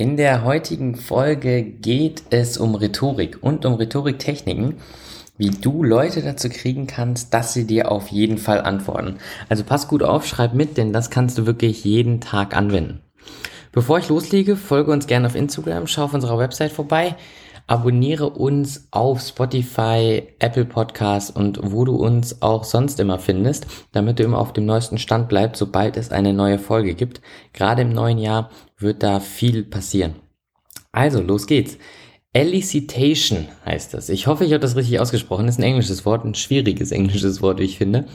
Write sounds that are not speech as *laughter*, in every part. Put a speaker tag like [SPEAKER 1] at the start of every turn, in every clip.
[SPEAKER 1] In der heutigen Folge geht es um Rhetorik und um Rhetoriktechniken, wie du Leute dazu kriegen kannst, dass sie dir auf jeden Fall antworten. Also pass gut auf, schreib mit, denn das kannst du wirklich jeden Tag anwenden. Bevor ich loslege, folge uns gerne auf Instagram, schau auf unserer Website vorbei, abonniere uns auf Spotify, Apple Podcasts und wo du uns auch sonst immer findest, damit du immer auf dem neuesten Stand bleibst, sobald es eine neue Folge gibt. Gerade im neuen Jahr wird da viel passieren. Also, los geht's. Elicitation heißt das. Ich hoffe, ich habe das richtig ausgesprochen. Das ist ein englisches Wort, ein schwieriges englisches Wort, wie ich finde.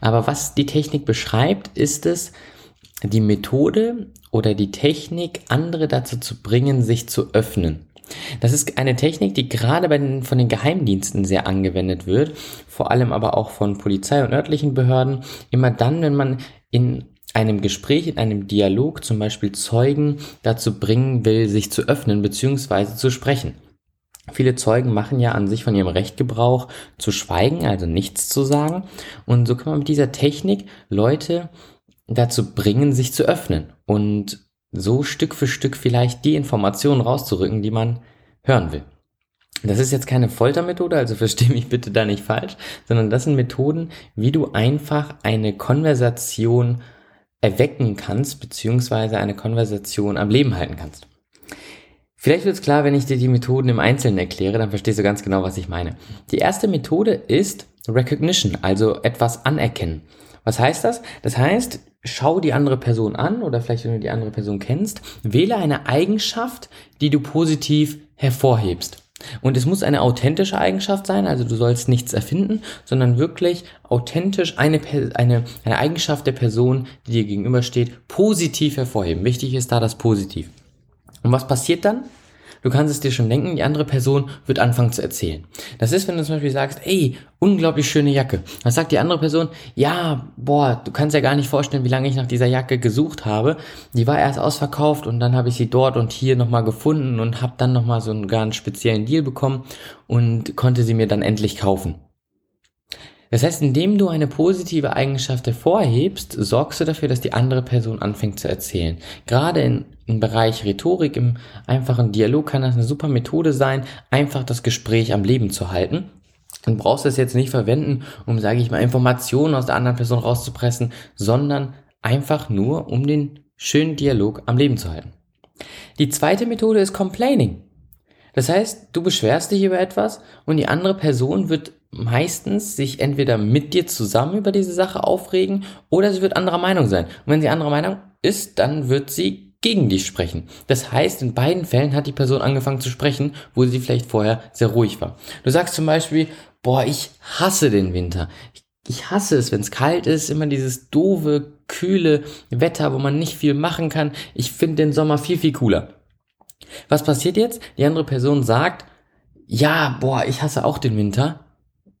[SPEAKER 1] Aber was die Technik beschreibt, ist es, die Methode oder die Technik, andere dazu zu bringen, sich zu öffnen. Das ist eine Technik, die gerade den, von den Geheimdiensten sehr angewendet wird, vor allem aber auch von Polizei und örtlichen Behörden. Immer dann, wenn man in einem Gespräch, in einem Dialog zum Beispiel Zeugen dazu bringen will, sich zu öffnen bzw. zu sprechen. Viele Zeugen machen ja an sich von ihrem Recht Gebrauch zu schweigen, also nichts zu sagen. Und so kann man mit dieser Technik Leute dazu bringen, sich zu öffnen und so Stück für Stück vielleicht die Informationen rauszurücken, die man hören will. Das ist jetzt keine Foltermethode, also *laughs* verstehe mich bitte da nicht falsch, sondern das sind Methoden, wie du einfach eine Konversation erwecken kannst, beziehungsweise eine Konversation am Leben halten kannst. Vielleicht wird es klar, wenn ich dir die Methoden im Einzelnen erkläre, dann verstehst du ganz genau, was ich meine. Die erste Methode ist Recognition, also etwas anerkennen. Was heißt das? Das heißt, schau die andere Person an oder vielleicht wenn du die andere Person kennst, wähle eine Eigenschaft, die du positiv hervorhebst. Und es muss eine authentische Eigenschaft sein, also du sollst nichts erfinden, sondern wirklich authentisch eine, eine, eine Eigenschaft der Person, die dir gegenübersteht, positiv hervorheben. Wichtig ist da das Positiv. Und was passiert dann? Du kannst es dir schon denken, die andere Person wird anfangen zu erzählen. Das ist, wenn du zum Beispiel sagst, ey, unglaublich schöne Jacke. Dann sagt die andere Person, ja, boah, du kannst ja gar nicht vorstellen, wie lange ich nach dieser Jacke gesucht habe. Die war erst ausverkauft und dann habe ich sie dort und hier nochmal gefunden und habe dann nochmal so einen ganz speziellen Deal bekommen und konnte sie mir dann endlich kaufen. Das heißt, indem du eine positive Eigenschaft hervorhebst, sorgst du dafür, dass die andere Person anfängt zu erzählen. Gerade in, im Bereich Rhetorik, im einfachen Dialog kann das eine super Methode sein, einfach das Gespräch am Leben zu halten. Du brauchst es jetzt nicht verwenden, um, sage ich mal, Informationen aus der anderen Person rauszupressen, sondern einfach nur, um den schönen Dialog am Leben zu halten. Die zweite Methode ist Complaining. Das heißt, du beschwerst dich über etwas und die andere Person wird meistens sich entweder mit dir zusammen über diese Sache aufregen oder sie wird anderer Meinung sein. Und wenn sie anderer Meinung ist, dann wird sie gegen dich sprechen. Das heißt, in beiden Fällen hat die Person angefangen zu sprechen, wo sie vielleicht vorher sehr ruhig war. Du sagst zum Beispiel, boah, ich hasse den Winter. Ich hasse es, wenn es kalt ist, immer dieses doofe, kühle Wetter, wo man nicht viel machen kann. Ich finde den Sommer viel, viel cooler. Was passiert jetzt? Die andere Person sagt, ja, boah, ich hasse auch den Winter.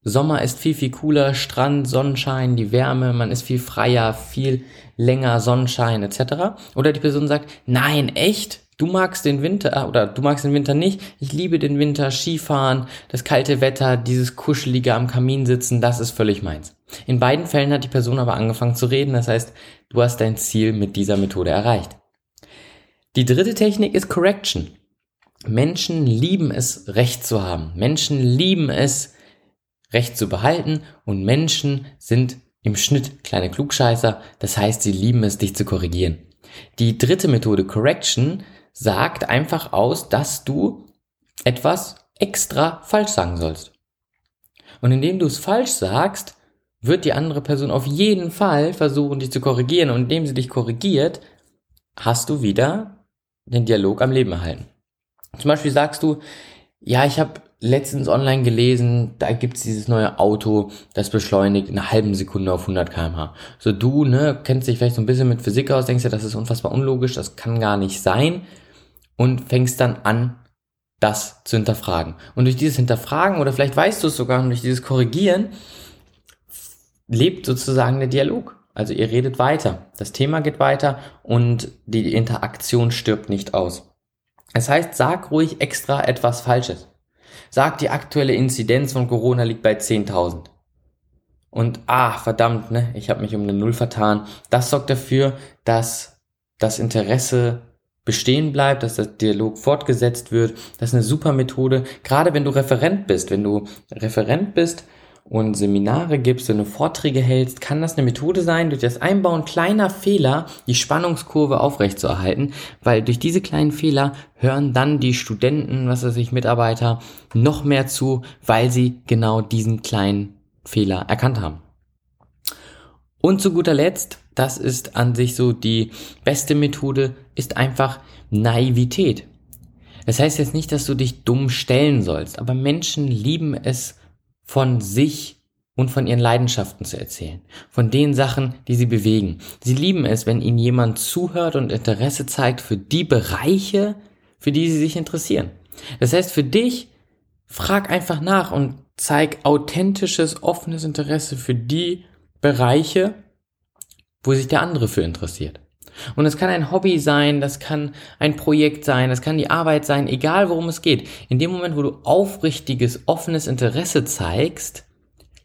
[SPEAKER 1] Sommer ist viel, viel cooler, Strand, Sonnenschein, die Wärme, man ist viel freier, viel länger Sonnenschein etc. Oder die Person sagt, nein, echt? Du magst den Winter äh, oder du magst den Winter nicht. Ich liebe den Winter, Skifahren, das kalte Wetter, dieses kuschelige am Kamin sitzen, das ist völlig meins. In beiden Fällen hat die Person aber angefangen zu reden, das heißt, du hast dein Ziel mit dieser Methode erreicht. Die dritte Technik ist Correction. Menschen lieben es, Recht zu haben. Menschen lieben es, Recht zu behalten und Menschen sind im Schnitt kleine Klugscheißer, das heißt, sie lieben es, dich zu korrigieren. Die dritte Methode Correction sagt einfach aus, dass du etwas extra falsch sagen sollst. Und indem du es falsch sagst, wird die andere Person auf jeden Fall versuchen, dich zu korrigieren. Und indem sie dich korrigiert, hast du wieder den Dialog am Leben erhalten. Zum Beispiel sagst du, ja, ich habe letztens online gelesen, da gibt's dieses neue Auto, das beschleunigt in einer halben Sekunde auf 100 kmh. So du, ne, kennst dich vielleicht so ein bisschen mit Physik aus, denkst ja, das ist unfassbar unlogisch, das kann gar nicht sein und fängst dann an, das zu hinterfragen. Und durch dieses Hinterfragen oder vielleicht weißt du es sogar durch dieses Korrigieren lebt sozusagen der Dialog. Also ihr redet weiter, das Thema geht weiter und die Interaktion stirbt nicht aus. Das heißt, sag ruhig extra etwas Falsches. Sag, die aktuelle Inzidenz von Corona liegt bei 10.000. Und ah, verdammt, ne, ich habe mich um eine Null vertan. Das sorgt dafür, dass das Interesse bestehen bleibt, dass der Dialog fortgesetzt wird. Das ist eine super Methode, gerade wenn du Referent bist. Wenn du Referent bist und Seminare gibst, wenn du Vorträge hältst, kann das eine Methode sein, durch das Einbauen kleiner Fehler die Spannungskurve aufrechtzuerhalten, weil durch diese kleinen Fehler hören dann die Studenten, was weiß ich, Mitarbeiter noch mehr zu, weil sie genau diesen kleinen Fehler erkannt haben. Und zu guter Letzt, das ist an sich so die beste Methode, ist einfach Naivität. Das heißt jetzt nicht, dass du dich dumm stellen sollst, aber Menschen lieben es, von sich und von ihren Leidenschaften zu erzählen, von den Sachen, die sie bewegen. Sie lieben es, wenn ihnen jemand zuhört und Interesse zeigt für die Bereiche, für die sie sich interessieren. Das heißt, für dich, frag einfach nach und zeig authentisches, offenes Interesse für die Bereiche, wo sich der andere für interessiert. Und es kann ein Hobby sein, das kann ein Projekt sein, das kann die Arbeit sein, egal worum es geht. In dem Moment, wo du aufrichtiges, offenes Interesse zeigst,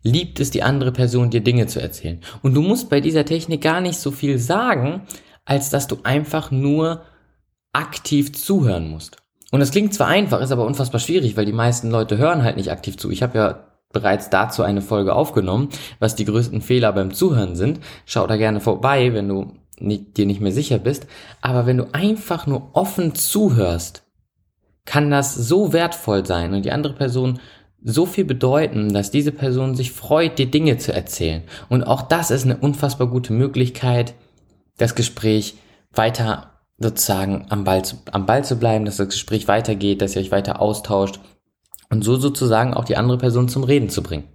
[SPEAKER 1] liebt es die andere Person, dir Dinge zu erzählen. Und du musst bei dieser Technik gar nicht so viel sagen, als dass du einfach nur aktiv zuhören musst. Und das klingt zwar einfach, ist aber unfassbar schwierig, weil die meisten Leute hören halt nicht aktiv zu. Ich habe ja bereits dazu eine Folge aufgenommen, was die größten Fehler beim Zuhören sind. Schau da gerne vorbei, wenn du nicht, dir nicht mehr sicher bist. Aber wenn du einfach nur offen zuhörst, kann das so wertvoll sein und die andere Person so viel bedeuten, dass diese Person sich freut, dir Dinge zu erzählen. Und auch das ist eine unfassbar gute Möglichkeit, das Gespräch weiter sozusagen am Ball, zu, am Ball zu bleiben, dass das Gespräch weitergeht, dass ihr euch weiter austauscht und so sozusagen auch die andere Person zum Reden zu bringen.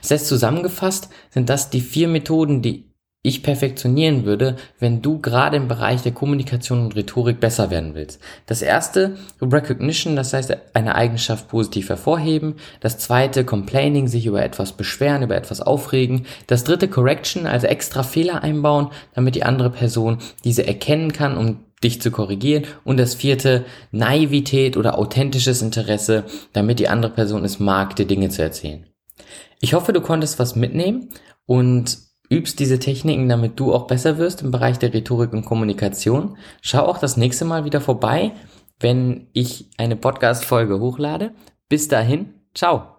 [SPEAKER 1] Das heißt, zusammengefasst sind das die vier Methoden, die ich perfektionieren würde, wenn du gerade im Bereich der Kommunikation und Rhetorik besser werden willst. Das erste, Recognition, das heißt eine Eigenschaft positiv hervorheben. Das zweite, Complaining, sich über etwas beschweren, über etwas aufregen. Das dritte, Correction, also extra Fehler einbauen, damit die andere Person diese erkennen kann, um dich zu korrigieren. Und das vierte, Naivität oder authentisches Interesse, damit die andere Person es mag, dir Dinge zu erzählen. Ich hoffe, du konntest was mitnehmen und übst diese Techniken, damit du auch besser wirst im Bereich der Rhetorik und Kommunikation. Schau auch das nächste Mal wieder vorbei, wenn ich eine Podcast-Folge hochlade. Bis dahin, ciao!